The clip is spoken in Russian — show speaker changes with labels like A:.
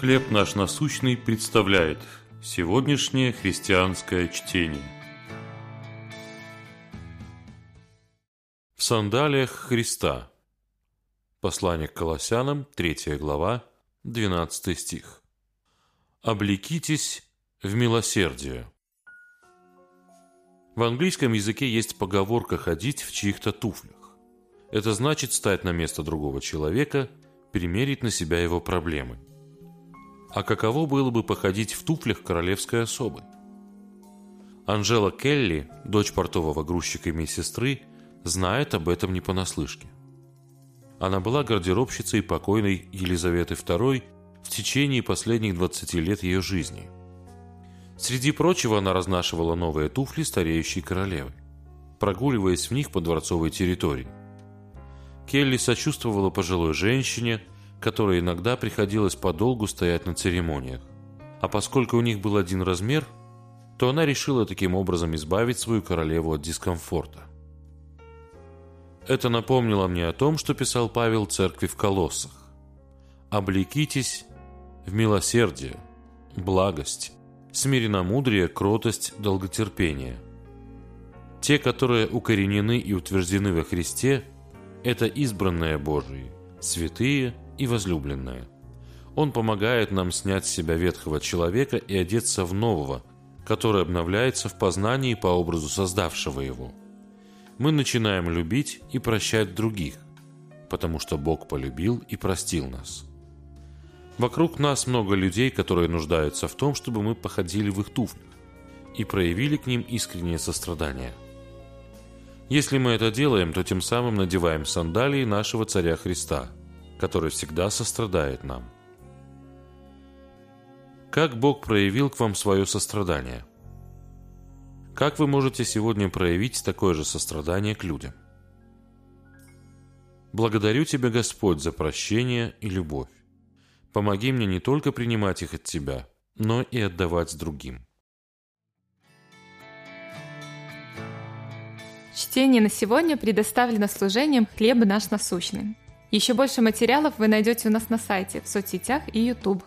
A: «Хлеб наш насущный» представляет сегодняшнее христианское чтение. В сандалиях Христа. Послание к Колоссянам, 3 глава, 12 стих. «Облекитесь в милосердие». В английском языке есть поговорка «ходить в чьих-то туфлях». Это значит стать на место другого человека, примерить на себя его проблемы – а каково было бы походить в туфлях королевской особы? Анжела Келли, дочь портового грузчика и медсестры, знает об этом не понаслышке. Она была гардеробщицей покойной Елизаветы II в течение последних 20 лет ее жизни. Среди прочего она разнашивала новые туфли стареющей королевы, прогуливаясь в них по дворцовой территории. Келли сочувствовала пожилой женщине – которой иногда приходилось подолгу стоять на церемониях. А поскольку у них был один размер, то она решила таким образом избавить свою королеву от дискомфорта. Это напомнило мне о том, что писал Павел церкви в Колоссах. «Облекитесь в милосердие, благость, смиренномудрие, кротость, долготерпение. Те, которые укоренены и утверждены во Христе, это избранные Божии, святые – и возлюбленная. Он помогает нам снять с себя ветхого человека и одеться в нового, который обновляется в познании по образу создавшего его. Мы начинаем любить и прощать других, потому что Бог полюбил и простил нас. Вокруг нас много людей, которые нуждаются в том, чтобы мы походили в их туфлях и проявили к ним искреннее сострадание. Если мы это делаем, то тем самым надеваем сандалии нашего Царя Христа – который всегда сострадает нам. Как Бог проявил к вам свое сострадание? Как вы можете сегодня проявить такое же сострадание к людям? Благодарю Тебя, Господь, за прощение и любовь. Помоги мне не только принимать их от Тебя, но и отдавать другим.
B: Чтение на сегодня предоставлено служением «Хлеб наш насущный». Еще больше материалов вы найдете у нас на сайте, в соцсетях и YouTube.